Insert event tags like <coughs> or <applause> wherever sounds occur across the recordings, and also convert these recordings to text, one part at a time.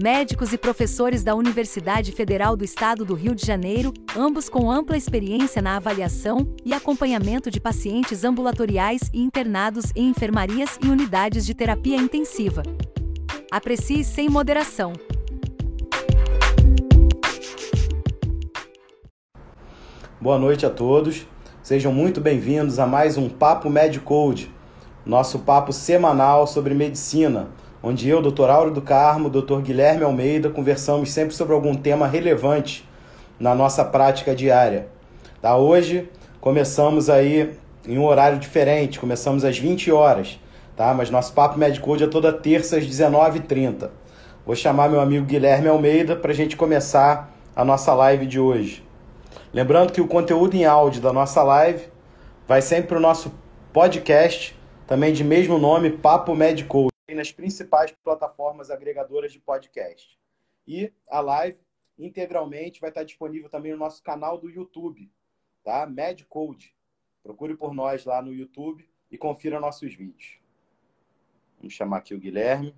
médicos e professores da Universidade Federal do Estado do Rio de Janeiro, ambos com ampla experiência na avaliação e acompanhamento de pacientes ambulatoriais e internados em enfermarias e unidades de terapia intensiva. Aprecie sem moderação. Boa noite a todos. Sejam muito bem-vindos a mais um Papo Medicode, nosso papo semanal sobre medicina onde eu, Dr. Áureo do Carmo, Dr. Guilherme Almeida, conversamos sempre sobre algum tema relevante na nossa prática diária. Tá? Hoje começamos aí em um horário diferente, começamos às 20 horas, tá? mas nosso Papo Medicode é toda terça às 19h30. Vou chamar meu amigo Guilherme Almeida para a gente começar a nossa live de hoje. Lembrando que o conteúdo em áudio da nossa live vai sempre para o nosso podcast, também de mesmo nome, Papo Medicode nas principais plataformas agregadoras de podcast. E a live integralmente vai estar disponível também no nosso canal do YouTube, tá? Medcode. Procure por nós lá no YouTube e confira nossos vídeos. Vamos chamar aqui o Guilherme.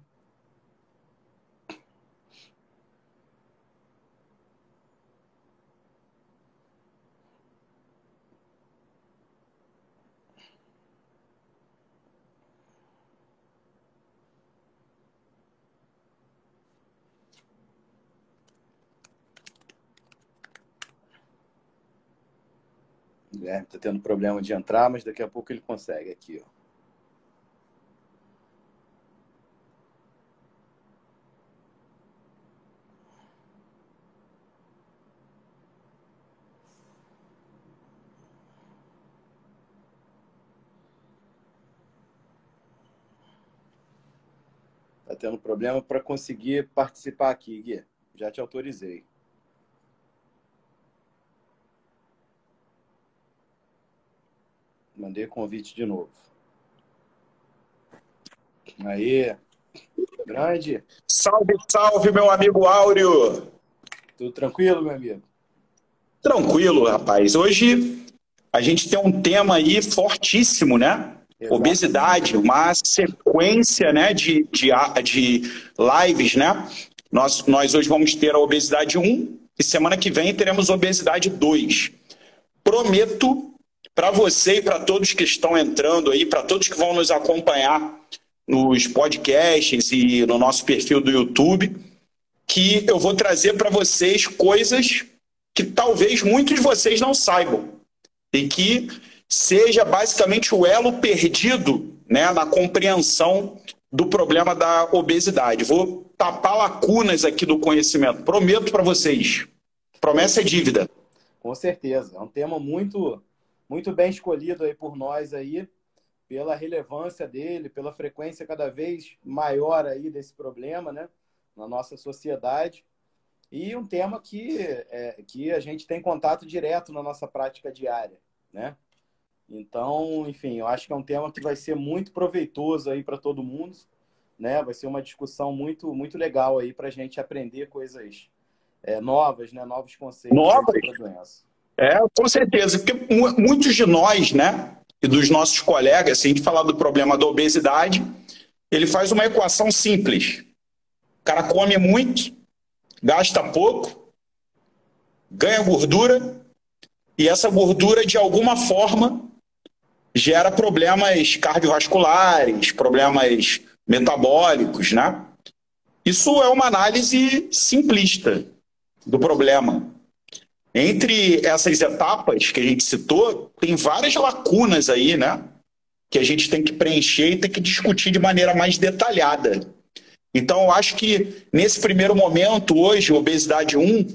Guilherme está tendo problema de entrar, mas daqui a pouco ele consegue aqui, ó. Tá tendo problema para conseguir participar aqui, Gui. Já te autorizei. Mandei convite de novo. Aí, grande. Salve, salve, meu amigo Áureo. Tudo tranquilo, meu amigo? Tranquilo, rapaz. Hoje a gente tem um tema aí fortíssimo, né? Exato. Obesidade, uma sequência né, de, de, de lives, né? Nós, nós hoje vamos ter a obesidade 1 e semana que vem teremos obesidade 2. Prometo para você e para todos que estão entrando aí, para todos que vão nos acompanhar nos podcasts e no nosso perfil do YouTube, que eu vou trazer para vocês coisas que talvez muitos de vocês não saibam e que seja basicamente o elo perdido né, na compreensão do problema da obesidade. Vou tapar lacunas aqui do conhecimento. Prometo para vocês. Promessa é dívida. Com certeza. É um tema muito muito bem escolhido aí por nós aí, pela relevância dele, pela frequência cada vez maior aí desse problema, né, na nossa sociedade. E um tema que, é, que a gente tem contato direto na nossa prática diária, né? Então, enfim, eu acho que é um tema que vai ser muito proveitoso aí para todo mundo, né? Vai ser uma discussão muito, muito legal aí para a gente aprender coisas é, novas, né? Novos conceitos novas. sobre a doença. É, com certeza, porque muitos de nós, né, e dos nossos colegas, se a gente falar do problema da obesidade, ele faz uma equação simples. O cara come muito, gasta pouco, ganha gordura, e essa gordura, de alguma forma, gera problemas cardiovasculares, problemas metabólicos, né? Isso é uma análise simplista do problema. Entre essas etapas que a gente citou, tem várias lacunas aí, né? Que a gente tem que preencher e tem que discutir de maneira mais detalhada. Então, eu acho que nesse primeiro momento, hoje, obesidade 1,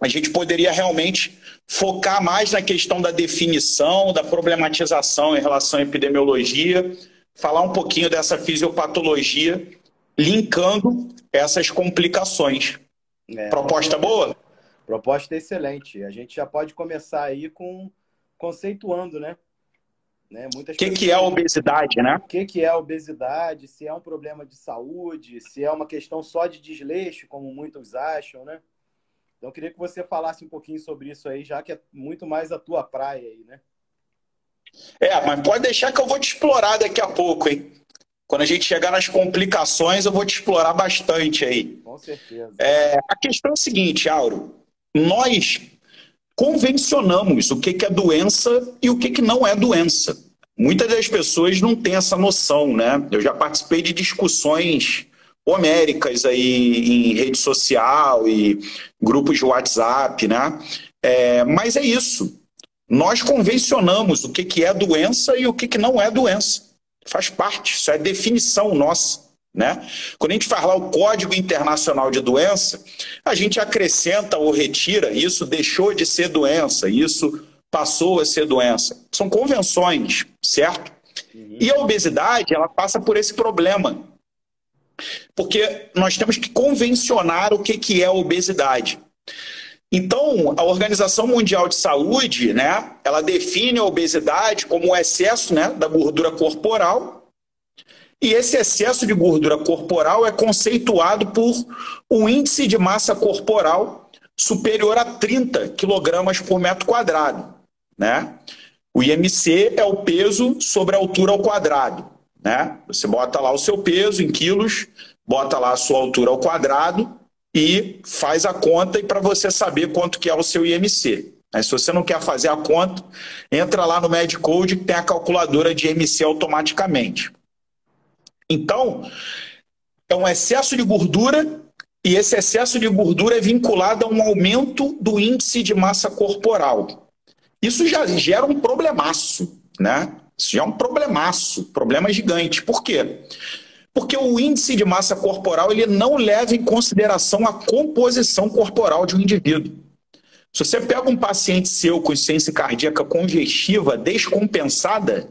a gente poderia realmente focar mais na questão da definição, da problematização em relação à epidemiologia, falar um pouquinho dessa fisiopatologia, linkando essas complicações. É, Proposta boa? Proposta excelente. A gente já pode começar aí com conceituando, né? né? O que, que é a obesidade, né? O que, que é a obesidade? Se é um problema de saúde, se é uma questão só de desleixo, como muitos acham, né? Então, eu queria que você falasse um pouquinho sobre isso aí, já que é muito mais a tua praia aí, né? É, mas pode deixar que eu vou te explorar daqui a pouco, hein? Quando a gente chegar nas complicações, eu vou te explorar bastante aí. Com certeza. É, a questão é a seguinte, Auro. Nós convencionamos o que, que é doença e o que, que não é doença. Muitas das pessoas não têm essa noção, né? Eu já participei de discussões homéricas aí em rede social e grupos de WhatsApp, né? É, mas é isso. Nós convencionamos o que, que é doença e o que, que não é doença. Faz parte, isso é definição nossa. Né? Quando a gente fala o Código Internacional de Doença, a gente acrescenta ou retira, isso deixou de ser doença, isso passou a ser doença. São convenções, certo? Uhum. E a obesidade, ela passa por esse problema. Porque nós temos que convencionar o que, que é a obesidade. Então, a Organização Mundial de Saúde, né, ela define a obesidade como o excesso né, da gordura corporal. E esse excesso de gordura corporal é conceituado por um índice de massa corporal superior a 30 quilogramas por metro quadrado. Né? O IMC é o peso sobre a altura ao quadrado. Né? Você bota lá o seu peso em quilos, bota lá a sua altura ao quadrado e faz a conta e para você saber quanto que é o seu IMC. Se você não quer fazer a conta, entra lá no MedCode que tem a calculadora de IMC automaticamente. Então, é um excesso de gordura e esse excesso de gordura é vinculado a um aumento do índice de massa corporal. Isso já gera um problemaço, né? Isso já é um problemaço, problema gigante. Por quê? Porque o índice de massa corporal ele não leva em consideração a composição corporal de um indivíduo. Se você pega um paciente seu com insuficiência cardíaca congestiva descompensada,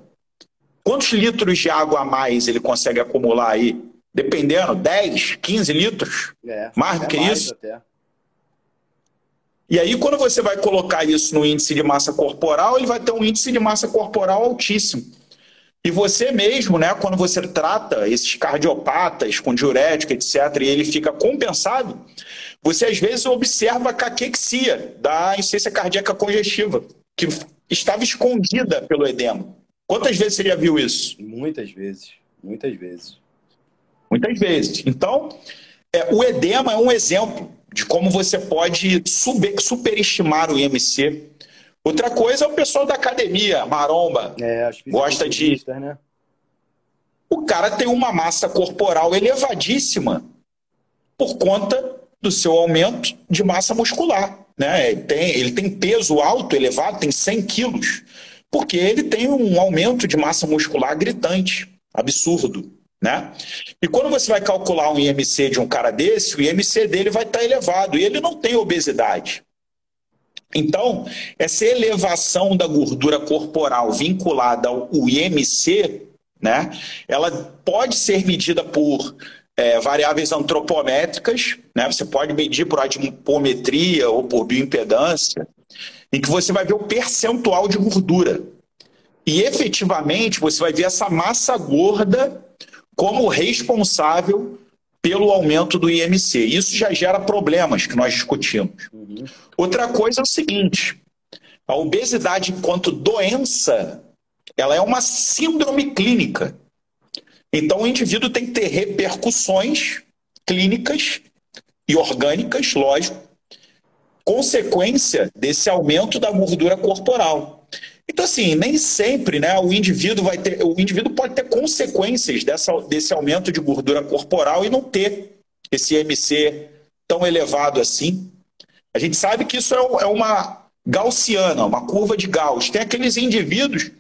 quantos litros de água a mais ele consegue acumular aí? Dependendo, 10, 15 litros? É, mais do que mais isso? Até. E aí, quando você vai colocar isso no índice de massa corporal, ele vai ter um índice de massa corporal altíssimo. E você mesmo, né, quando você trata esses cardiopatas com diurético, etc., e ele fica compensado, você às vezes observa a caquexia da insuficiência cardíaca congestiva, que estava escondida pelo edema. Quantas vezes você já viu isso? Muitas vezes, muitas vezes. Muitas vezes. Então, é, o edema é um exemplo de como você pode super, superestimar o IMC Outra coisa é o pessoal da academia, maromba. É, gosta de. Né? O cara tem uma massa corporal elevadíssima por conta do seu aumento de massa muscular. Né? Ele, tem, ele tem peso alto, elevado, tem 100 quilos, porque ele tem um aumento de massa muscular gritante, absurdo. Né? E quando você vai calcular um IMC de um cara desse, o IMC dele vai estar elevado e ele não tem obesidade. Então, essa elevação da gordura corporal vinculada ao IMC, né, ela pode ser medida por é, variáveis antropométricas, né, você pode medir por adipometria ou por bioimpedância, em que você vai ver o percentual de gordura. E efetivamente você vai ver essa massa gorda como responsável pelo aumento do IMC. Isso já gera problemas que nós discutimos. Uhum. Outra coisa é o seguinte: a obesidade enquanto doença, ela é uma síndrome clínica. Então o indivíduo tem que ter repercussões clínicas e orgânicas, lógico, consequência desse aumento da gordura corporal. Então, assim, nem sempre né, o indivíduo vai ter. O indivíduo pode ter consequências dessa, desse aumento de gordura corporal e não ter esse IMC tão elevado assim. A gente sabe que isso é, é uma gaussiana, uma curva de Gauss. Tem aqueles indivíduos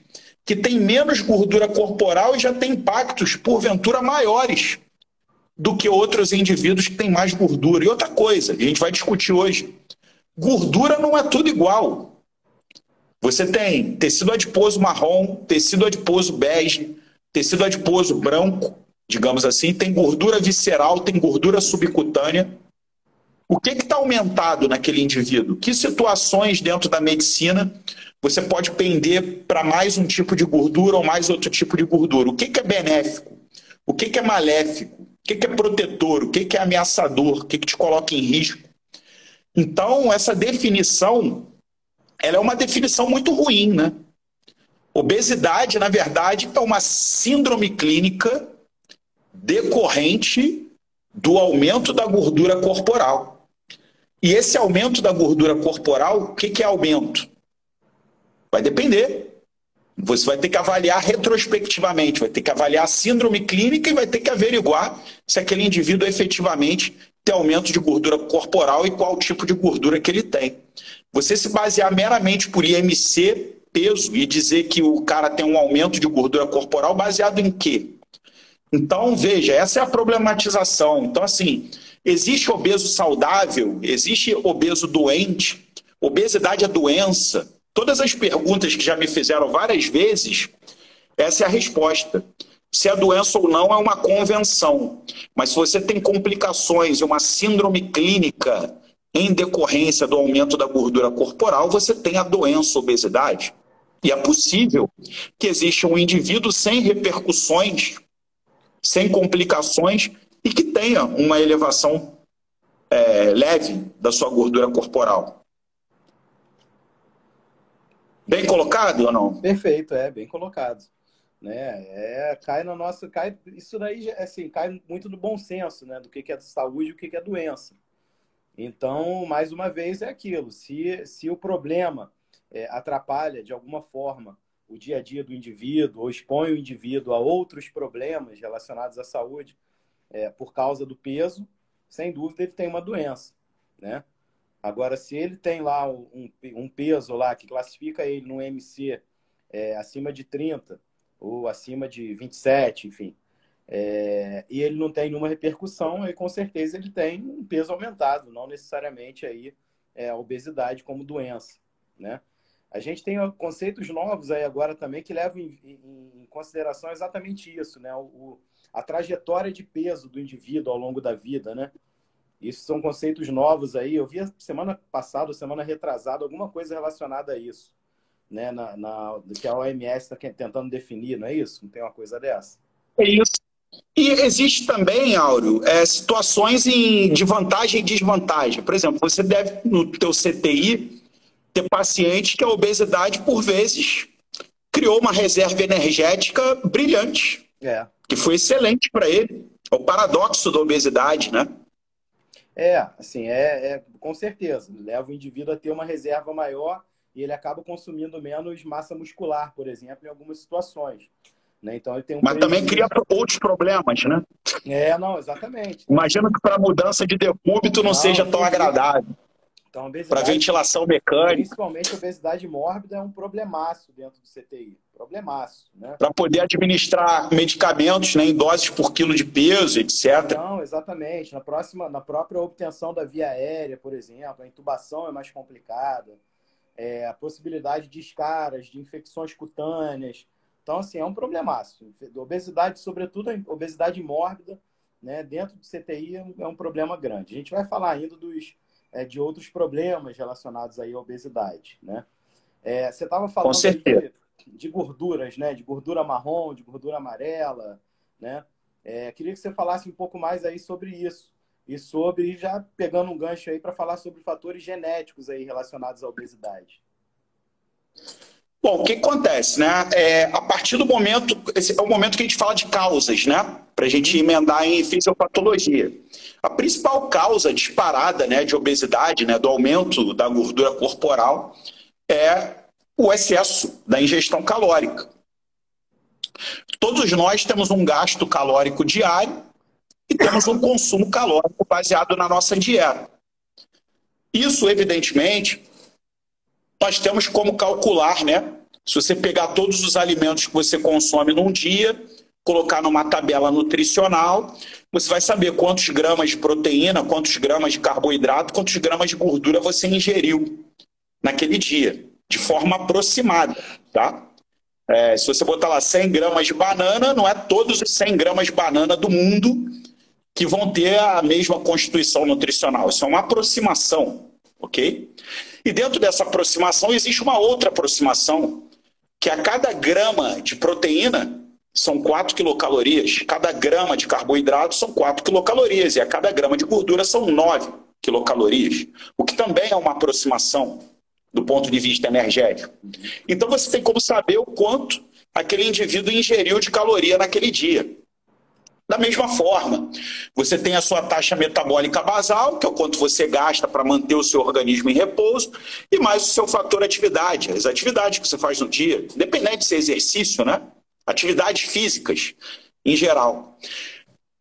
que têm menos gordura corporal e já têm impactos, porventura, maiores do que outros indivíduos que têm mais gordura. E outra coisa, a gente vai discutir hoje: gordura não é tudo igual. Você tem tecido adiposo marrom, tecido adiposo bege, tecido adiposo branco, digamos assim, tem gordura visceral, tem gordura subcutânea. O que está aumentado naquele indivíduo? Que situações dentro da medicina você pode pender para mais um tipo de gordura ou mais outro tipo de gordura? O que, que é benéfico? O que, que é maléfico? O que, que é protetor? O que, que é ameaçador? O que, que te coloca em risco? Então, essa definição ela é uma definição muito ruim, né? Obesidade, na verdade, é uma síndrome clínica decorrente do aumento da gordura corporal. E esse aumento da gordura corporal, o que, que é aumento? Vai depender. Você vai ter que avaliar retrospectivamente, vai ter que avaliar a síndrome clínica e vai ter que averiguar se aquele indivíduo efetivamente tem aumento de gordura corporal e qual tipo de gordura que ele tem. Você se basear meramente por IMC, peso, e dizer que o cara tem um aumento de gordura corporal baseado em quê? Então, veja, essa é a problematização. Então, assim, existe obeso saudável, existe obeso doente, obesidade é doença. Todas as perguntas que já me fizeram várias vezes, essa é a resposta. Se é doença ou não é uma convenção. Mas se você tem complicações e uma síndrome clínica em decorrência do aumento da gordura corporal, você tem a doença obesidade. E é possível que exista um indivíduo sem repercussões, sem complicações e que tenha uma elevação é, leve da sua gordura corporal. Bem colocado ou não? Perfeito, é, bem colocado. Né? É, cai na nossa. Cai, isso daí assim, cai muito do bom senso, né? Do que, que é saúde e o que, que é doença. Então, mais uma vez, é aquilo. Se, se o problema é, atrapalha de alguma forma o dia a dia do indivíduo ou expõe o indivíduo a outros problemas relacionados à saúde é, por causa do peso, sem dúvida ele tem uma doença, né? Agora, se ele tem lá um, um peso lá que classifica ele no MC é, acima de 30 ou acima de 27, enfim, é, e ele não tem nenhuma repercussão, aí com certeza ele tem um peso aumentado, não necessariamente aí é, a obesidade como doença, né? A gente tem conceitos novos aí agora também que levam em, em, em consideração exatamente isso, né? O, a trajetória de peso do indivíduo ao longo da vida, né? Isso são conceitos novos aí. Eu vi semana passada, semana retrasada, alguma coisa relacionada a isso, né? Na, na que a OMS está tentando definir, não é isso? Não tem uma coisa dessa? É isso. E existe também, Áureo, é, situações em, de vantagem e desvantagem. Por exemplo, você deve, no teu CTI, ter paciente que a obesidade, por vezes, criou uma reserva energética brilhante, é. que foi excelente para ele. É o paradoxo da obesidade, né? É, assim, é, é, com certeza. Leva o indivíduo a ter uma reserva maior e ele acaba consumindo menos massa muscular, por exemplo, em algumas situações. Né? Então ele tem um Mas também cria outros problemas, né? É, não, exatamente. Imagina que para a mudança de decúbito não, não seja tão agradável. Então, para ventilação mecânica. Principalmente a obesidade mórbida é um problemaço dentro do CTI. Problemaço. Né? Para poder administrar medicamentos né, em doses por quilo de peso, etc. Não, exatamente. Na, próxima, na própria obtenção da via aérea, por exemplo, a intubação é mais complicada. É, a possibilidade de escaras, de infecções cutâneas. Então, assim, é um problemaço. Obesidade, sobretudo obesidade mórbida, né, dentro do CTI é um problema grande. A gente vai falar ainda dos é, de outros problemas relacionados aí à obesidade, né? É, você estava falando de, de, gorduras, né? De gordura marrom, de gordura amarela, né? É, queria que você falasse um pouco mais aí sobre isso e sobre já pegando um gancho aí para falar sobre fatores genéticos aí relacionados à obesidade. Bom, o que acontece, né? É, a partir do momento, esse é o momento que a gente fala de causas, né? Para a gente emendar em fisiopatologia. A principal causa disparada né, de obesidade, né, do aumento da gordura corporal, é o excesso da ingestão calórica. Todos nós temos um gasto calórico diário e temos um consumo calórico baseado na nossa dieta. Isso, evidentemente, nós temos como calcular, né? Se você pegar todos os alimentos que você consome num dia, colocar numa tabela nutricional, você vai saber quantos gramas de proteína, quantos gramas de carboidrato, quantos gramas de gordura você ingeriu naquele dia, de forma aproximada, tá? É, se você botar lá 100 gramas de banana, não é todos os 100 gramas de banana do mundo que vão ter a mesma constituição nutricional. Isso é uma aproximação, ok? E dentro dessa aproximação existe uma outra aproximação, que a cada grama de proteína são 4 quilocalorias, cada grama de carboidrato são 4 quilocalorias, e a cada grama de gordura são 9 quilocalorias, o que também é uma aproximação do ponto de vista energético. Então você tem como saber o quanto aquele indivíduo ingeriu de caloria naquele dia. Da mesma forma, você tem a sua taxa metabólica basal, que é o quanto você gasta para manter o seu organismo em repouso, e mais o seu fator atividade, as atividades que você faz no dia, independente de ser exercício, né? Atividades físicas, em geral.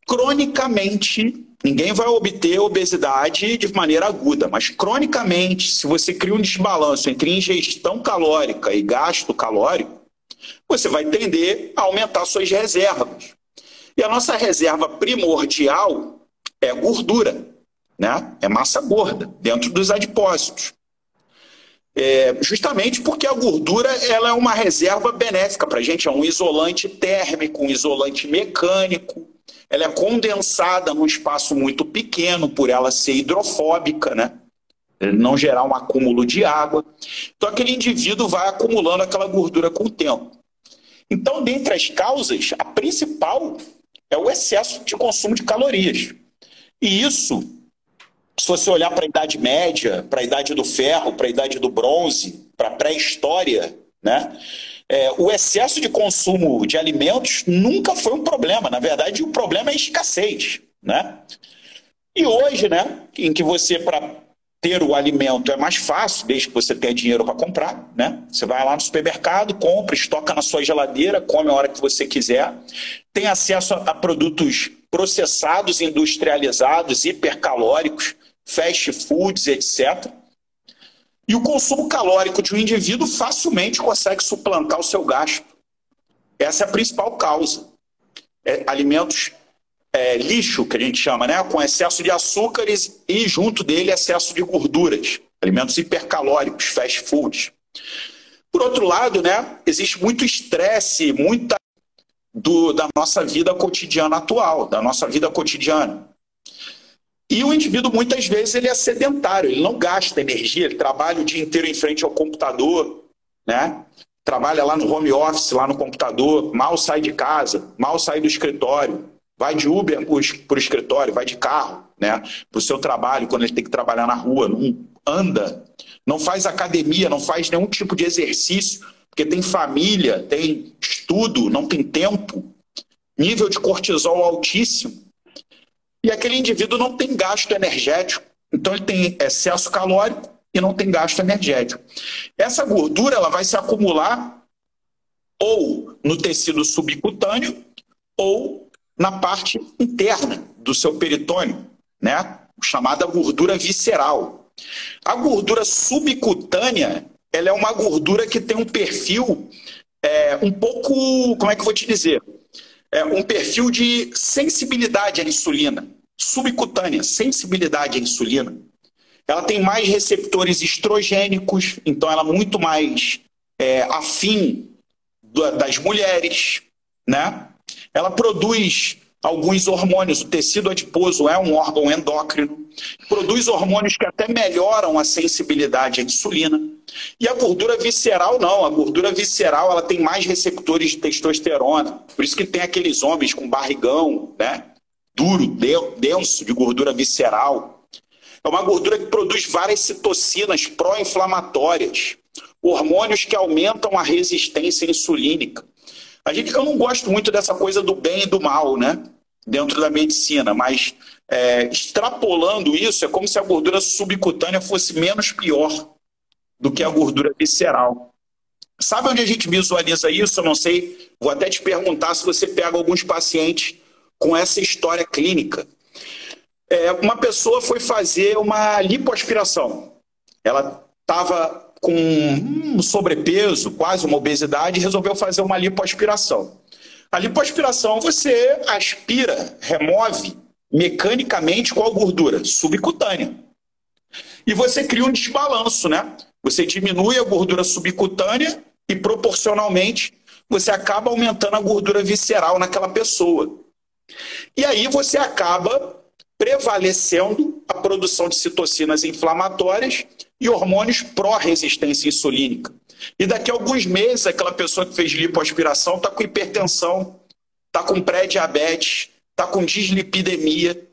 Cronicamente, ninguém vai obter obesidade de maneira aguda, mas cronicamente, se você cria um desbalanço entre ingestão calórica e gasto calórico, você vai tender a aumentar suas reservas. E a nossa reserva primordial é gordura, né? é massa gorda, dentro dos adipócitos. É, justamente porque a gordura ela é uma reserva benéfica para a gente, é um isolante térmico, um isolante mecânico. Ela é condensada num espaço muito pequeno, por ela ser hidrofóbica, né? não gerar um acúmulo de água. Então, aquele indivíduo vai acumulando aquela gordura com o tempo. Então, dentre as causas, a principal é o excesso de consumo de calorias. E isso, se você olhar para a Idade Média, para a Idade do Ferro, para a Idade do Bronze, para a pré-história, né? É, o excesso de consumo de alimentos nunca foi um problema. Na verdade, o problema é a escassez. Né? E hoje, né, em que você, para ter o alimento é mais fácil, desde que você tenha dinheiro para comprar, né? Você vai lá no supermercado, compra, estoca na sua geladeira, come a hora que você quiser. Tem acesso a, a produtos processados, industrializados, hipercalóricos, fast foods, etc. E o consumo calórico de um indivíduo facilmente consegue suplantar o seu gasto. Essa é a principal causa. É, alimentos é, lixo, que a gente chama, né? com excesso de açúcares e, junto dele, excesso de gorduras. Alimentos hipercalóricos, fast foods. Por outro lado, né, existe muito estresse, muita do, da nossa vida cotidiana atual, da nossa vida cotidiana. E o indivíduo, muitas vezes, ele é sedentário, ele não gasta energia, ele trabalha o dia inteiro em frente ao computador, né? trabalha lá no home office, lá no computador, mal sai de casa, mal sai do escritório. Vai de Uber para o escritório, vai de carro, né? Para o seu trabalho, quando ele tem que trabalhar na rua, não anda, não faz academia, não faz nenhum tipo de exercício, porque tem família, tem estudo, não tem tempo, nível de cortisol altíssimo. E aquele indivíduo não tem gasto energético, então ele tem excesso calórico e não tem gasto energético. Essa gordura ela vai se acumular ou no tecido subcutâneo ou na parte interna do seu peritônio, né? chamada gordura visceral. A gordura subcutânea ela é uma gordura que tem um perfil é, um pouco, como é que eu vou te dizer? É um perfil de sensibilidade à insulina, subcutânea, sensibilidade à insulina. Ela tem mais receptores estrogênicos, então ela é muito mais é, afim das mulheres, né? Ela produz alguns hormônios. O tecido adiposo é um órgão endócrino. Produz hormônios que até melhoram a sensibilidade à insulina. E a gordura visceral não. A gordura visceral ela tem mais receptores de testosterona. Por isso que tem aqueles homens com barrigão, né? Duro, denso de gordura visceral. É uma gordura que produz várias citocinas pró-inflamatórias, hormônios que aumentam a resistência insulínica. A gente, eu não gosto muito dessa coisa do bem e do mal, né? Dentro da medicina, mas é, extrapolando isso, é como se a gordura subcutânea fosse menos pior do que a gordura visceral. Sabe onde a gente visualiza isso? Eu não sei. Vou até te perguntar se você pega alguns pacientes com essa história clínica. É, uma pessoa foi fazer uma lipoaspiração. Ela estava com um sobrepeso, quase uma obesidade, resolveu fazer uma lipoaspiração. A lipoaspiração você aspira, remove mecanicamente qual gordura? Subcutânea. E você cria um desbalanço, né? Você diminui a gordura subcutânea e proporcionalmente você acaba aumentando a gordura visceral naquela pessoa. E aí você acaba prevalecendo a produção de citocinas inflamatórias e hormônios pró-resistência insulínica. E daqui a alguns meses, aquela pessoa que fez lipoaspiração está com hipertensão, está com pré-diabetes, está com dislipidemia.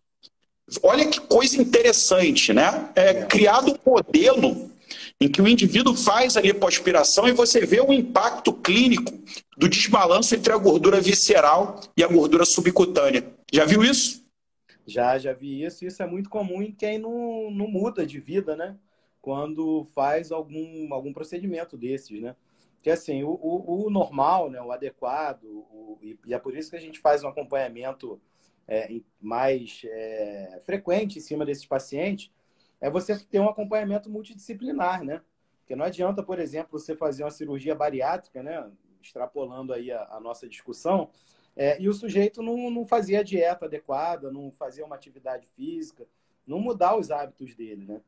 Olha que coisa interessante, né? É criado um modelo em que o indivíduo faz a lipoaspiração e você vê o impacto clínico do desbalanço entre a gordura visceral e a gordura subcutânea. Já viu isso? Já, já vi isso. Isso é muito comum em quem não, não muda de vida, né? Quando faz algum, algum procedimento desses, né? Que assim, o, o, o normal, né? o adequado, o, e é por isso que a gente faz um acompanhamento é, mais é, frequente em cima desses pacientes, é você ter um acompanhamento multidisciplinar, né? Porque não adianta, por exemplo, você fazer uma cirurgia bariátrica, né? Extrapolando aí a, a nossa discussão, é, e o sujeito não, não fazia dieta adequada, não fazia uma atividade física, não mudar os hábitos dele, né?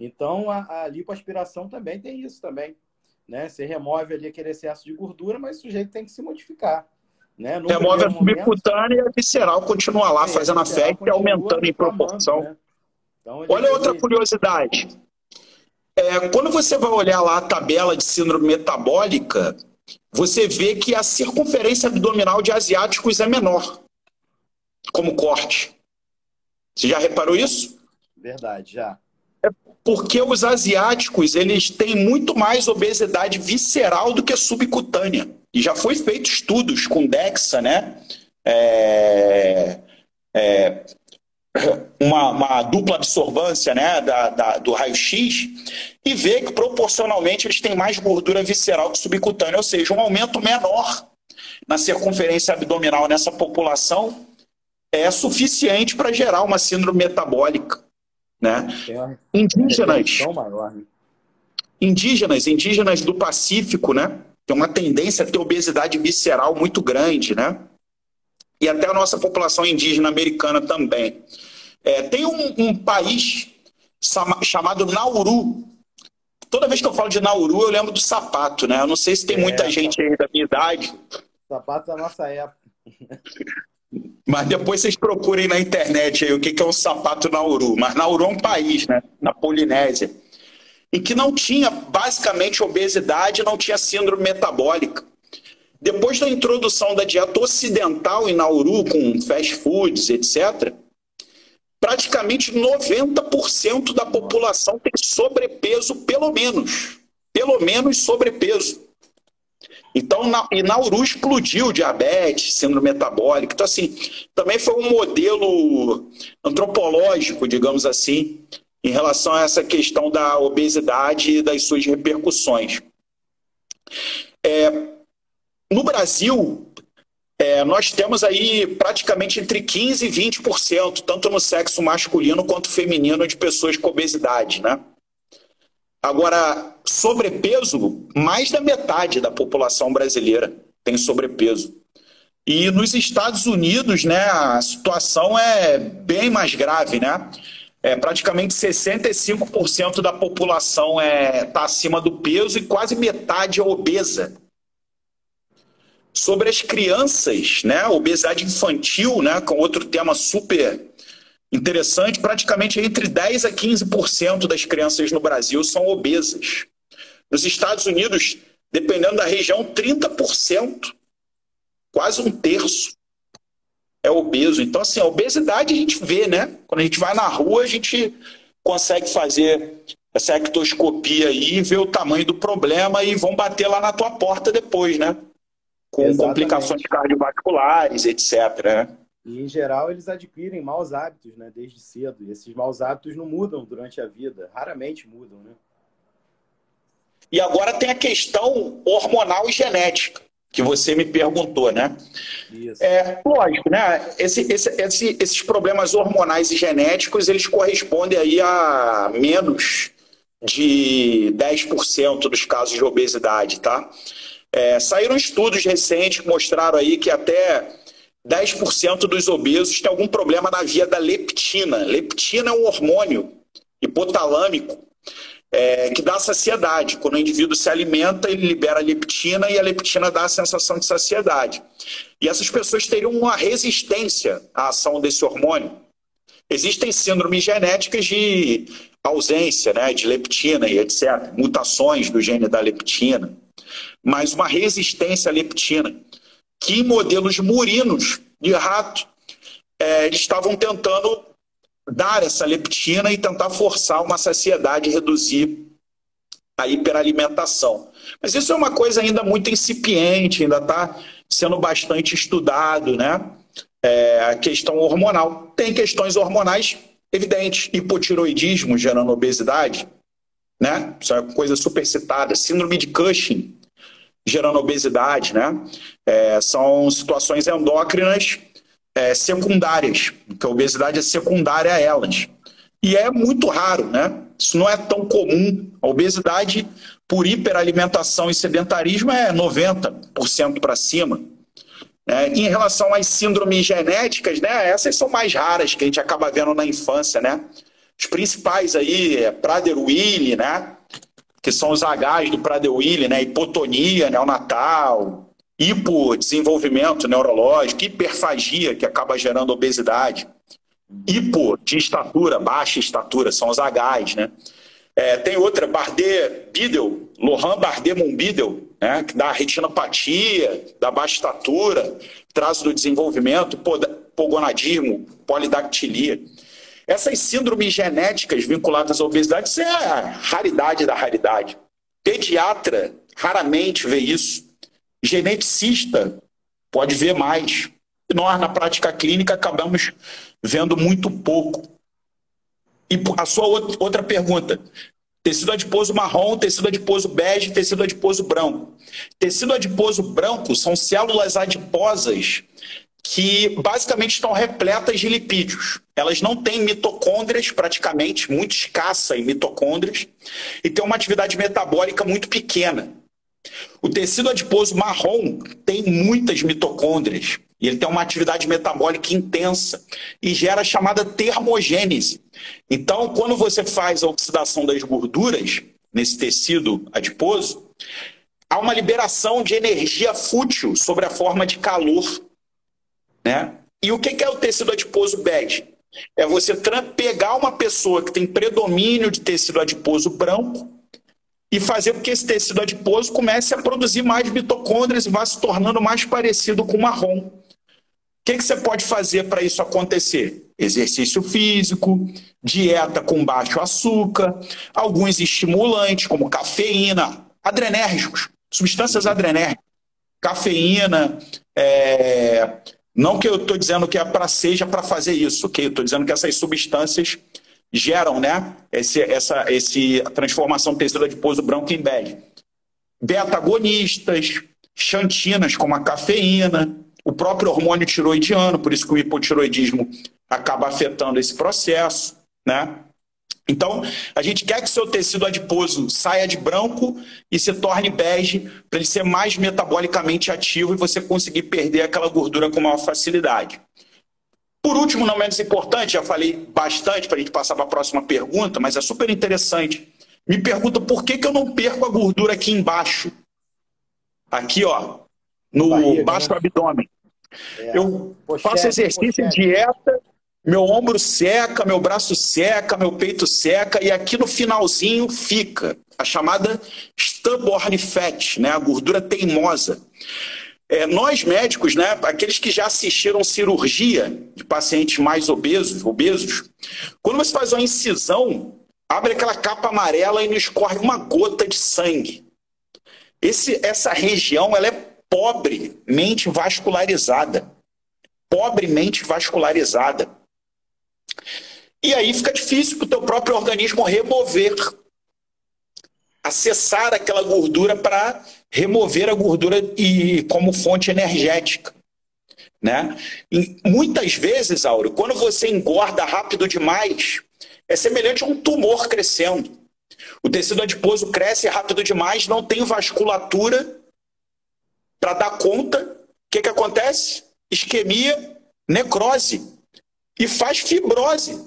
Então, a, a lipoaspiração também tem isso também, né? Você remove ali aquele excesso de gordura, mas o sujeito tem que se modificar. Né? remove a subcutânea e a visceral continua lá é, fazendo a festa e aumentando em proporção. Né? Então, Olha outra curiosidade. É, quando você vai olhar lá a tabela de síndrome metabólica, você vê que a circunferência abdominal de asiáticos é menor, como corte. Você já reparou isso? Verdade, já. Porque os asiáticos eles têm muito mais obesidade visceral do que subcutânea. E já foi feito estudos com DEXA, né? É, é, uma, uma, dupla absorvância né, da, da do raio-x e vê que proporcionalmente eles têm mais gordura visceral que subcutânea, ou seja, um aumento menor na circunferência abdominal nessa população é suficiente para gerar uma síndrome metabólica. Né? Indígenas, né? indígenas, indígenas do Pacífico, né? Tem uma tendência a ter obesidade visceral muito grande, né? e até a nossa população indígena americana também. É, tem um, um, país chamado Nauru. Toda vez que eu falo de Nauru, eu lembro do sapato, né? Eu não sei se tem é, muita gente aí da minha idade. Sapato da nossa época. <laughs> Mas depois vocês procurem na internet aí o que é um sapato Nauru. Mas Nauru é um país, né? Na Polinésia. Em que não tinha basicamente obesidade, não tinha síndrome metabólica. Depois da introdução da dieta ocidental em Nauru, com fast foods, etc., praticamente 90% da população tem sobrepeso, pelo menos. Pelo menos sobrepeso. Então, na, e Nauru explodiu diabetes, síndrome metabólica. Então, assim, também foi um modelo antropológico, digamos assim, em relação a essa questão da obesidade e das suas repercussões. É, no Brasil, é, nós temos aí praticamente entre 15% e 20%, tanto no sexo masculino quanto feminino, de pessoas com obesidade, né? Agora, sobrepeso, mais da metade da população brasileira tem sobrepeso. E nos Estados Unidos, né, a situação é bem mais grave, né? É, praticamente 65% da população está é, tá acima do peso e quase metade é obesa sobre as crianças, né? Obesidade infantil, né? Com outro tema super interessante, praticamente entre 10 a 15% das crianças no Brasil são obesas. Nos Estados Unidos, dependendo da região, 30%, quase um terço é obeso. Então, assim, a obesidade a gente vê, né? Quando a gente vai na rua, a gente consegue fazer essa ectoscopia aí e ver o tamanho do problema e vão bater lá na tua porta depois, né? com Exatamente. complicações cardiovasculares, etc. Né? E, em geral, eles adquirem maus hábitos né, desde cedo. E esses maus hábitos não mudam durante a vida, raramente mudam. Né? E agora tem a questão hormonal e genética, que você me perguntou, né? Isso. É, lógico, né? Esse, esse, esse, esses problemas hormonais e genéticos, eles correspondem aí a menos de 10% dos casos de obesidade, tá? É, saíram estudos recentes que mostraram aí que até 10% dos obesos têm algum problema na via da leptina. Leptina é um hormônio hipotalâmico é, que dá saciedade. Quando o indivíduo se alimenta, ele libera leptina e a leptina dá a sensação de saciedade. E essas pessoas teriam uma resistência à ação desse hormônio. Existem síndromes genéticas de ausência né, de leptina e etc., mutações do gene da leptina, mas uma resistência à leptina, que modelos murinos de rato, é, estavam tentando dar essa leptina e tentar forçar uma saciedade e reduzir a hiperalimentação. Mas isso é uma coisa ainda muito incipiente, ainda está sendo bastante estudado, né? É, a questão hormonal. Tem questões hormonais evidentes, hipotiroidismo gerando obesidade, né? Isso é uma coisa super citada. Síndrome de Cushing gerando obesidade, né? É, são situações endócrinas é, secundárias, que a obesidade é secundária a elas. E é muito raro, né? Isso não é tão comum. A obesidade por hiperalimentação e sedentarismo é 90% para cima. É, em relação às síndromes genéticas, né, essas são mais raras que a gente acaba vendo na infância, né? Os principais aí é Prader-Willi, né? Que são os Hs do Prader-Willi, né? Hipotonia neonatal, hipodesenvolvimento neurológico, hiperfagia, que acaba gerando obesidade, hipo de estatura, baixa estatura, são os Hs, né? É, tem outra, Bardet-Biedel, Lohan Bardet-Mombidel, né, que dá retinopatia, dá baixa estatura, traço do desenvolvimento, pogonadismo, polidactilia. Essas síndromes genéticas vinculadas à obesidade, isso é a raridade da raridade. Pediatra raramente vê isso. Geneticista pode ver mais. Nós, na prática clínica, acabamos vendo muito pouco. E a sua outra pergunta: tecido adiposo marrom, tecido adiposo bege, tecido adiposo branco. Tecido adiposo branco são células adiposas que basicamente estão repletas de lipídios. Elas não têm mitocôndrias praticamente, muito escassa em mitocôndrias, e têm uma atividade metabólica muito pequena. O tecido adiposo marrom tem muitas mitocôndrias e ele tem uma atividade metabólica intensa e gera a chamada termogênese. Então, quando você faz a oxidação das gorduras nesse tecido adiposo, há uma liberação de energia fútil sobre a forma de calor. Né? E o que é o tecido adiposo bege? É você pegar uma pessoa que tem predomínio de tecido adiposo branco e fazer com que esse tecido adiposo comece a produzir mais mitocôndrias e vá se tornando mais parecido com marrom. O que, que você pode fazer para isso acontecer? Exercício físico, dieta com baixo açúcar, alguns estimulantes, como cafeína, adrenérgicos, substâncias adrenérgicas, cafeína. É... Não que eu estou dizendo que é para seja para fazer isso, ok? Eu estou dizendo que essas substâncias geram né, esse, essa esse, transformação tecido adiposo branco em bege. Beta-agonistas, xantinas como a cafeína, o próprio hormônio tiroidiano, por isso que o hipotiroidismo acaba afetando esse processo. Né? Então, a gente quer que seu tecido adiposo saia de branco e se torne bege para ele ser mais metabolicamente ativo e você conseguir perder aquela gordura com maior facilidade. Por último, não menos importante, já falei bastante para a gente passar para a próxima pergunta, mas é super interessante. Me pergunta por que, que eu não perco a gordura aqui embaixo. Aqui, ó, no Barriga, baixo né? abdômen. É. Eu pochete, faço exercício, pochete. dieta, meu ombro seca, meu braço seca, meu peito seca, e aqui no finalzinho fica a chamada stubborn fat, né? a gordura teimosa. É, nós médicos, né, aqueles que já assistiram cirurgia de pacientes mais obesos, obesos, quando você faz uma incisão, abre aquela capa amarela e não escorre uma gota de sangue. Esse, essa região ela é pobremente vascularizada. Pobremente vascularizada. E aí fica difícil para o teu próprio organismo remover, acessar aquela gordura para remover a gordura e como fonte energética. Né? E muitas vezes, Auro, quando você engorda rápido demais, é semelhante a um tumor crescendo. O tecido adiposo cresce rápido demais, não tem vasculatura para dar conta. O que, que acontece? Isquemia, necrose. E faz fibrose.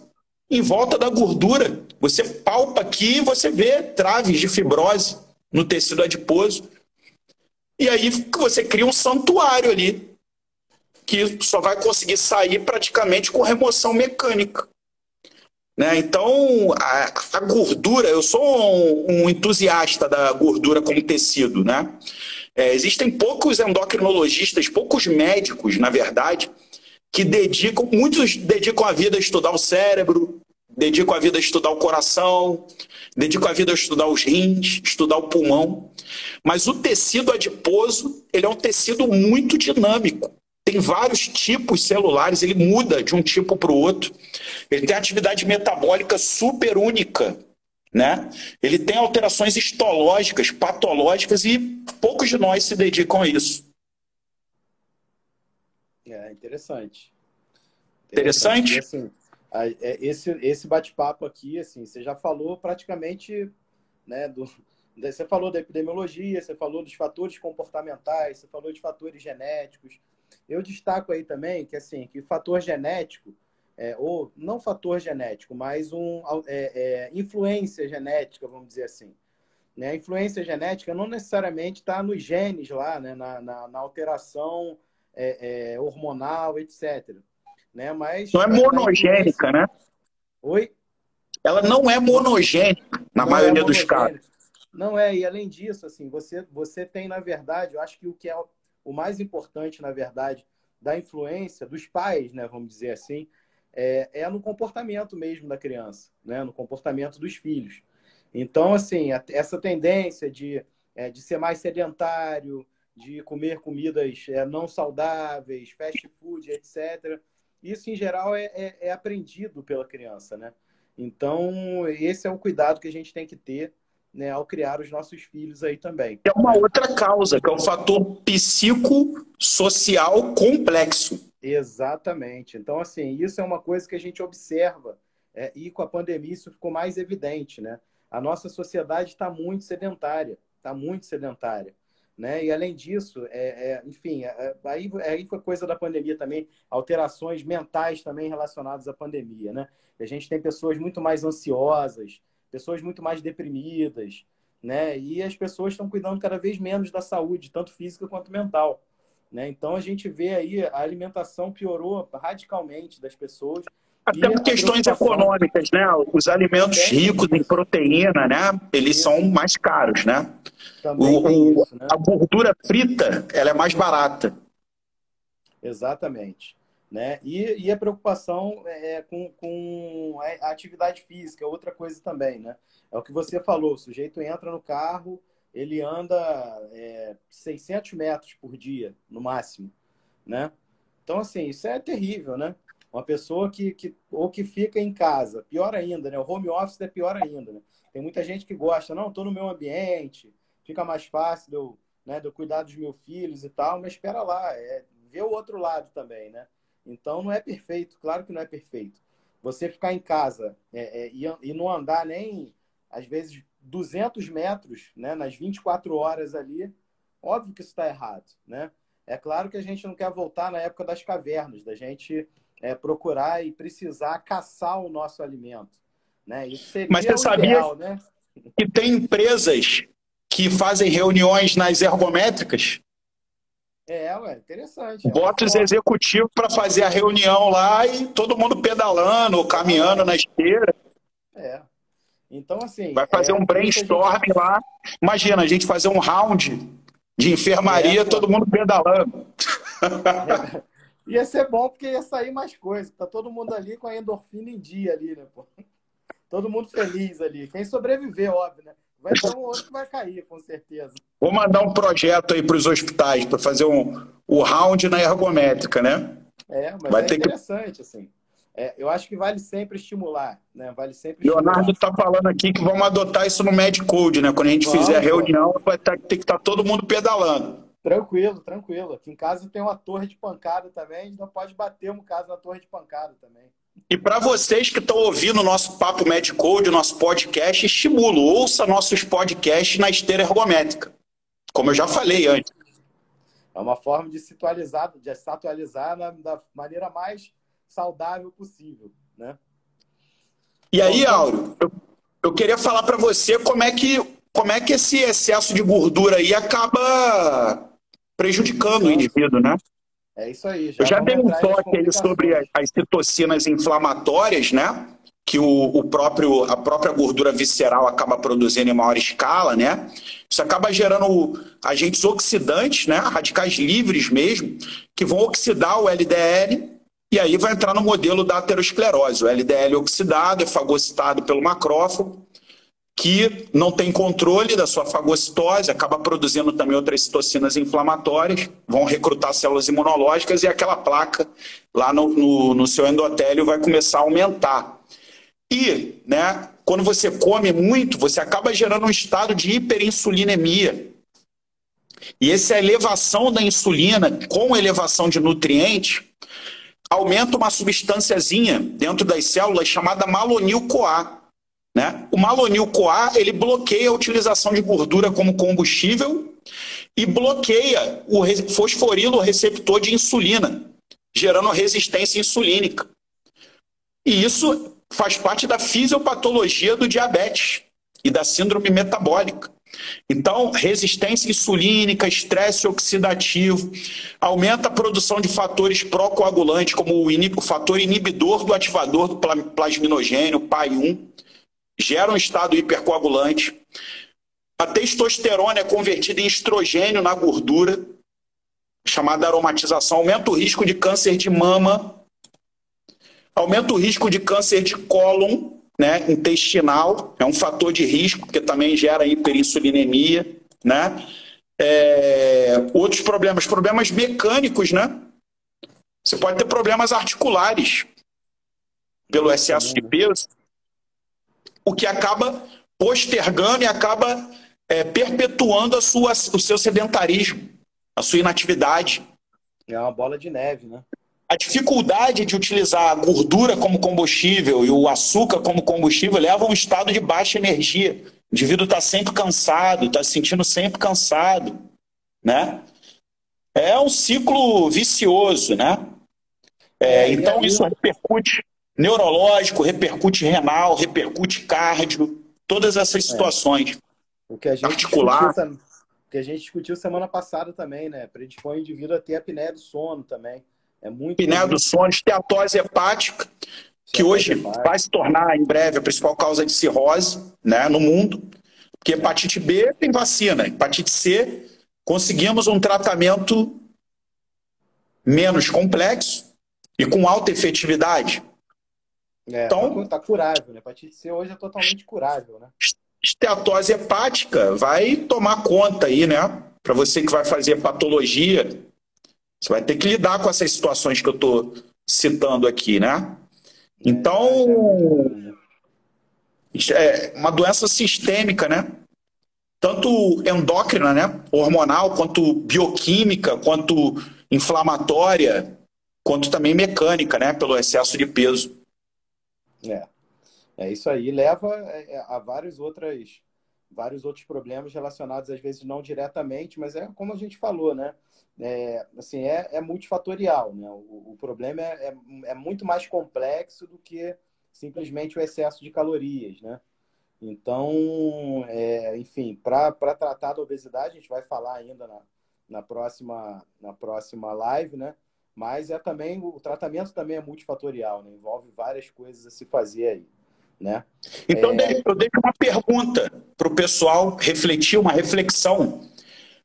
em volta da gordura. Você palpa aqui e você vê traves de fibrose no tecido adiposo. E aí você cria um santuário ali, que só vai conseguir sair praticamente com remoção mecânica. Né? Então, a, a, gordura, eu sou um, um, entusiasta da gordura como tecido. Né? É, existem poucos endocrinologistas, poucos médicos, na verdade, que dedicam, muitos dedicam a vida a estudar o cérebro, dedicam a vida a estudar o coração, dedicam a vida a estudar os rins, estudar o pulmão. Mas o tecido adiposo, ele é um tecido muito dinâmico. Tem vários tipos celulares, ele muda de um tipo para o outro. Ele tem atividade metabólica super única. Né? Ele tem alterações histológicas, patológicas e poucos de nós se dedicam a isso. É interessante. Interessante? Assim, é, esse esse bate-papo aqui, assim, você já falou praticamente, né, do, você falou da epidemiologia, você falou dos fatores comportamentais, você falou de fatores genéticos. Eu destaco aí também que, assim, que o fator genético, é, ou não fator genético, mas um, é, é, influência genética, vamos dizer assim. Né? A influência genética não necessariamente está nos genes lá, né? na, na, na alteração é, é, hormonal, etc. Né? Mas, não é monogênica, né? Oi? Ela não é monogênica, na não é maioria é dos casos. Não é, e além disso, assim, você, você tem, na verdade, eu acho que o que é o mais importante, na verdade, da influência dos pais, né, vamos dizer assim, é, é no comportamento mesmo da criança, né, no comportamento dos filhos. Então, assim, essa tendência de, é, de ser mais sedentário, de comer comidas é, não saudáveis, fast food, etc., isso, em geral, é, é, é aprendido pela criança, né? Então, esse é o cuidado que a gente tem que ter né, ao criar os nossos filhos aí também. É uma outra causa, que é o fator psicossocial complexo. Exatamente. Então, assim, isso é uma coisa que a gente observa é, e com a pandemia isso ficou mais evidente, né? A nossa sociedade está muito sedentária, está muito sedentária. Né? E além disso, é, é, enfim, é, aí, aí foi coisa da pandemia também, alterações mentais também relacionadas à pandemia, né? A gente tem pessoas muito mais ansiosas, pessoas muito mais deprimidas, né? E as pessoas estão cuidando cada vez menos da saúde, tanto física quanto mental. Né? Então a gente vê aí a alimentação piorou radicalmente das pessoas. Até por questões econômicas, né? Os alimentos ricos em proteína, né? Eles são mais caros, né? O, isso, né? A gordura frita, ela é mais barata. Exatamente. Né? E, e a preocupação é, é com, com a atividade física, outra coisa também, né? É o que você falou, o sujeito entra no carro, ele anda é, 600 metros por dia, no máximo, né? Então, assim, isso é terrível, né? Uma pessoa que, que ou que fica em casa, pior ainda, né? O home office é pior ainda, né? Tem muita gente que gosta, não, estou no meu ambiente, fica mais fácil de eu, né, de eu cuidar dos meus filhos e tal, mas espera lá, é, vê o outro lado também, né? Então não é perfeito, claro que não é perfeito. Você ficar em casa é, é, e, e, não andar nem, às vezes, 200 metros né, nas 24 horas ali, óbvio que isso está errado. Né? É claro que a gente não quer voltar na época das cavernas, da gente é, procurar e precisar caçar o nosso alimento. Né? Isso seria Mas você sabia ideal, né? que tem empresas que fazem reuniões nas ergométricas é, ué, interessante. Bota os executivos para fazer a reunião lá e todo mundo pedalando ou caminhando é. na esteira. É. Então, assim. Vai fazer é, um brainstorm gente... lá. Imagina, a gente fazer um round de enfermaria, é, todo mundo pedalando. <laughs> Ia ser bom porque ia sair mais coisas. Tá todo mundo ali com a endorfina em dia ali, né, pô? Todo mundo feliz ali. Quem sobreviver, óbvio, né? Vai ter um outro que vai cair, com certeza. Vou mandar um projeto aí para os hospitais para fazer um, o round na ergométrica, né? É, mas vai é ter interessante, que... assim. É, eu acho que vale sempre estimular, né? Vale sempre Leonardo está falando aqui que vamos adotar isso no Medcode, né? Quando a gente vamos, fizer a reunião, vai ter, ter que estar tá todo mundo pedalando. Tranquilo, tranquilo. Aqui em casa tem uma torre de pancada também, a gente não pode bater um caso na torre de pancada também. E para vocês que estão ouvindo o nosso Papo Medcode, o nosso podcast, estimulo, ouça nossos podcasts na esteira ergométrica. Como eu já falei antes. É uma forma de se atualizar, de se atualizar na, da maneira mais saudável possível, né? E aí, Áureo, eu, eu queria falar para você como é que como é que esse excesso de gordura aí acaba prejudicando o indivíduo, né? É isso aí. Já eu já dei um toque aí sobre as citocinas inflamatórias, né? Que o, o, próprio, a própria gordura visceral acaba produzindo em maior escala, né? Isso acaba gerando agentes oxidantes, né? Radicais livres mesmo, que vão oxidar o LDL e aí vai entrar no modelo da aterosclerose. O LDL oxidado é fagocitado pelo macrófago que não tem controle da sua fagocitose, acaba produzindo também outras citocinas inflamatórias, vão recrutar células imunológicas e aquela placa lá no, no, no seu endotélio vai começar a aumentar. E, né, quando você come muito, você acaba gerando um estado de hiperinsulinemia. E essa elevação da insulina com elevação de nutrientes aumenta uma substânciazinha dentro das células chamada malonil-CoA né? O malonil-CoA ele bloqueia a utilização de gordura como combustível e bloqueia o fosforilo receptor de insulina, gerando resistência insulínica. E isso faz parte da fisiopatologia do diabetes e da síndrome metabólica. Então, resistência insulínica, estresse oxidativo, aumenta a produção de fatores pró-coagulantes, como o, fator inibidor do ativador do plasminogênio, PAI1, gera um estado hipercoagulante. A testosterona é convertida em estrogênio na gordura, chamada aromatização, aumenta o risco de câncer de mama, aumenta o risco de câncer de cólon, né, intestinal, é um fator de risco, porque também gera hiperinsulinemia, né? É, outros problemas, problemas mecânicos, né? Você pode ter problemas articulares pelo excesso de peso o que acaba postergando e acaba é, perpetuando a sua, o seu sedentarismo, a sua inatividade. É uma bola de neve, né? A dificuldade de utilizar a gordura como combustível e o açúcar como combustível leva a um estado de baixa energia. O indivíduo está sempre cansado, está se sentindo sempre cansado, né? É um ciclo vicioso, né? É, então isso repercute neurológico, repercute renal, repercute cardio, todas essas é. situações. O que a gente articular. Discutiu, o que a gente discutiu semana passada também, né? Predispõe o indivíduo a ter apneia do sono também. É muito. Apneia do sono, esteatose hepática, que hoje vai se tornar em breve a principal causa de cirrose né, no mundo. Porque hepatite B tem vacina, hepatite C conseguimos um tratamento menos complexo e com alta efetividade. É, então, tá curável, né? Hepatite C hoje é totalmente curável, né? Esteatose hepática vai tomar conta aí, né? Para você que vai fazer patologia, você vai ter que lidar com essas situações que eu estou citando aqui, né? Então, é uma doença sistêmica, né? Tanto endócrina, né? Hormonal, quanto bioquímica, quanto inflamatória, quanto também mecânica, né? Pelo excesso de peso. É. É isso aí. Leva é, é, a vários outras, vários outros problemas relacionados, às vezes, não diretamente, mas é como a gente falou, né? É, assim, é, é multifatorial, né? O, o problema é, é, é, muito mais complexo do que simplesmente o excesso de calorias, né? Então, é, enfim, para tratar da obesidade, a gente vai falar ainda na, na, próxima, na próxima live, né? Mas é também o tratamento também é multifatorial, né? envolve várias coisas a se fazer aí. Né? Então, é... eu deixo uma pergunta para o pessoal refletir, uma reflexão.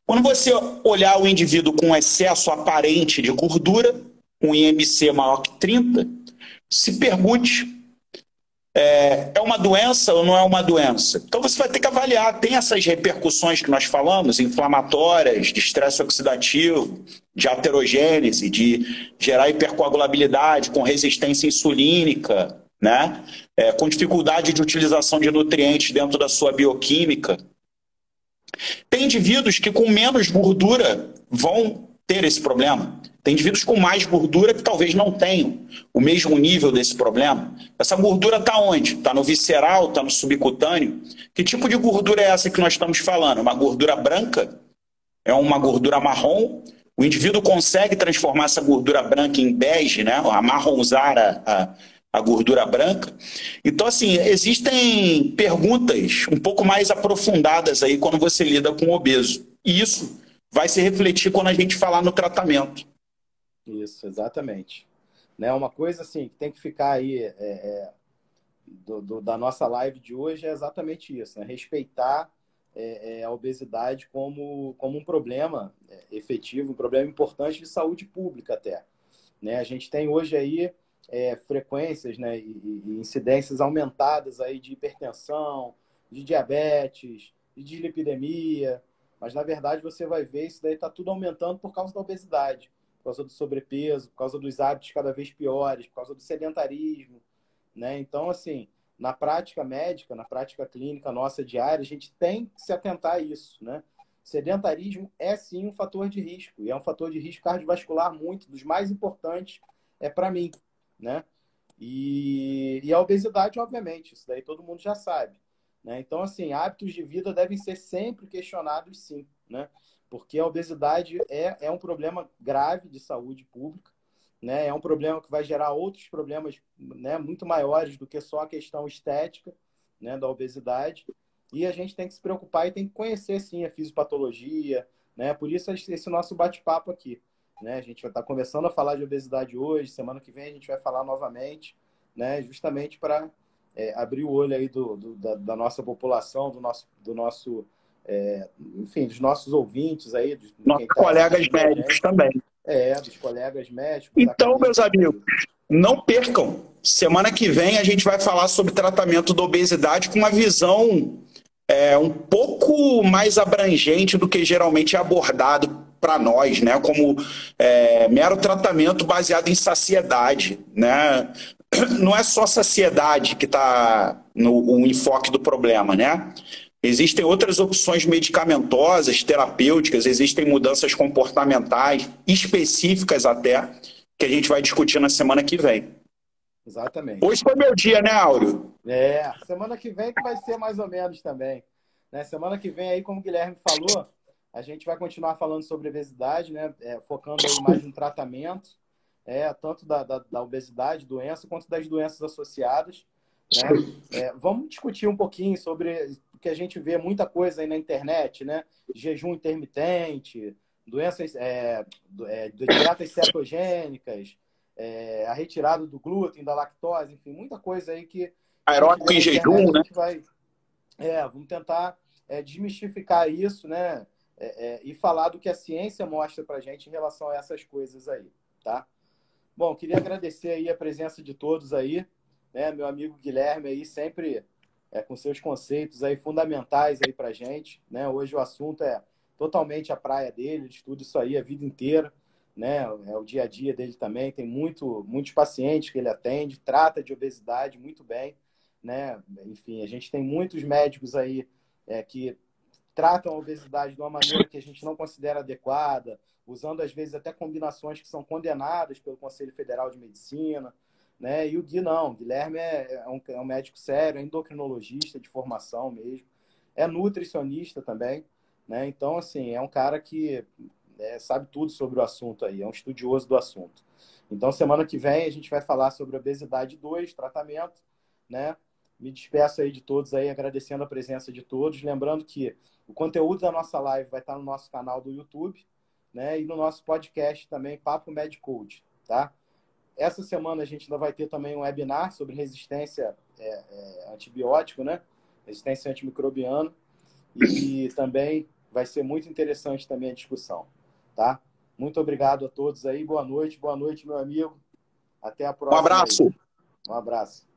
Quando você olhar o indivíduo com excesso aparente de gordura, um IMC maior que 30, se pergunte é, é uma doença ou não é uma doença? Então você vai ter que avaliar. Tem essas repercussões que nós falamos, inflamatórias, de estresse oxidativo, de aterogênese, de gerar hipercoagulabilidade, com resistência insulínica, né? É, com dificuldade de utilização de nutrientes dentro da sua bioquímica. Tem indivíduos que com menos gordura vão ter esse problema. Tem indivíduos com mais gordura que talvez não tenham o mesmo nível desse problema. Essa gordura está onde? Está no visceral, está no subcutâneo? Que tipo de gordura é essa que nós estamos falando? Uma gordura branca? É uma gordura marrom? O indivíduo consegue transformar essa gordura branca em bege, né? amarronzar a, a, a gordura branca. Então, assim, existem perguntas um pouco mais aprofundadas aí quando você lida com o obeso. E isso vai se refletir quando a gente falar no tratamento. Isso, exatamente. Né, uma coisa assim que tem que ficar aí é, é, do, do, da nossa live de hoje é exatamente isso, né? respeitar é, é, a obesidade como, como um problema é, efetivo, um problema importante de saúde pública até. Né? A gente tem hoje aí é, frequências né, e, e, incidências aumentadas aí de hipertensão, de diabetes, de dislipidemia, mas na verdade você vai ver isso daí está tudo aumentando por causa da obesidade, por causa do sobrepeso, por causa dos hábitos cada vez piores, por causa do sedentarismo, né? Então assim, na prática médica, na prática clínica nossa diária, a gente tem que se atentar a isso, né? Sedentarismo é sim um fator de risco e é um fator de risco cardiovascular muito dos mais importantes é para mim, né? E, e a obesidade, obviamente, isso daí todo mundo já sabe. Né? Então, assim, hábitos de vida devem ser sempre questionados, sim, né? Porque a obesidade é, é um problema grave de saúde pública, né? É um problema que vai gerar outros problemas, né? Muito maiores do que só a questão estética, né? Da obesidade. E a gente tem que se preocupar e tem que conhecer, sim, a fisiopatologia, né? Por isso esse nosso bate-papo aqui, né? A gente vai estar começando a falar de obesidade hoje, semana que vem a gente vai falar novamente, né? Justamente para é, abrir o olho aí do, do da, da, nossa população, do nosso, do nosso é, enfim, dos nossos ouvintes aí. Dos, nossos tá colegas médicos também. É, dos colegas médicos. Então, meus amigos, não percam. Semana que vem a gente vai falar sobre tratamento da obesidade com uma visão é, um pouco mais abrangente do que geralmente é abordado para nós, né? Como é, mero tratamento baseado em saciedade, né? <coughs> não é só saciedade que está no enfoque do problema, né? Existem outras opções medicamentosas, terapêuticas, existem mudanças comportamentais, específicas até, que a gente vai discutir na semana que vem. Exatamente. Hoje foi meu dia, né, Áureo? É, semana que vem que vai ser mais ou menos também. Né? Semana que vem aí, como o Guilherme falou, a gente vai continuar falando sobre obesidade, né? É, focando mais no tratamento é, tanto da, da, da, obesidade, doença, quanto das doenças associadas. Né? É, vamos discutir um pouquinho sobre o que a gente vê muita coisa aí na internet, né? Jejum intermitente, doenças, é, é, dietas cetogênicas, é, a retirada do glúten, da lactose, enfim, muita coisa aí que. Aeróbico em jejum, né? Vai, é, vamos tentar é, desmistificar isso, né? É, é, e falar do que a ciência mostra pra gente em relação a essas coisas aí, tá? Bom, queria agradecer aí a presença de todos aí, né? Meu amigo Guilherme aí sempre é, com seus conceitos aí fundamentais aí para gente, né? Hoje o assunto é totalmente a praia dele, ele estuda isso aí a vida inteira, né? É o dia a dia dele também, tem muito, muitos pacientes que ele atende, trata de obesidade muito bem, né? Enfim, a gente tem muitos médicos aí é, que tratam a obesidade de uma maneira que a gente não considera adequada, usando às vezes até combinações que são condenadas pelo Conselho Federal de Medicina, né? E o Gui não, o Guilherme é, é um, é um médico sério, é endocrinologista de formação mesmo, é nutricionista também, né? Então, assim, é um cara que é, sabe tudo sobre o assunto aí, é um estudioso do assunto. Então, semana que vem a gente vai falar sobre obesidade 2, tratamento, né? Me despeço aí de todos aí, agradecendo a presença de todos. Lembrando que o conteúdo da nossa live vai estar no nosso canal do YouTube, né? E no nosso podcast também, Papo Medicode, tá? Essa semana a gente ainda vai ter também um webinar sobre resistência é, é, antibiótico, né? Resistência antimicrobiana. E também vai ser muito interessante também a discussão, tá? Muito obrigado a todos aí. Boa noite, boa noite, meu amigo. Até a próxima. Um abraço. Aí. Um abraço.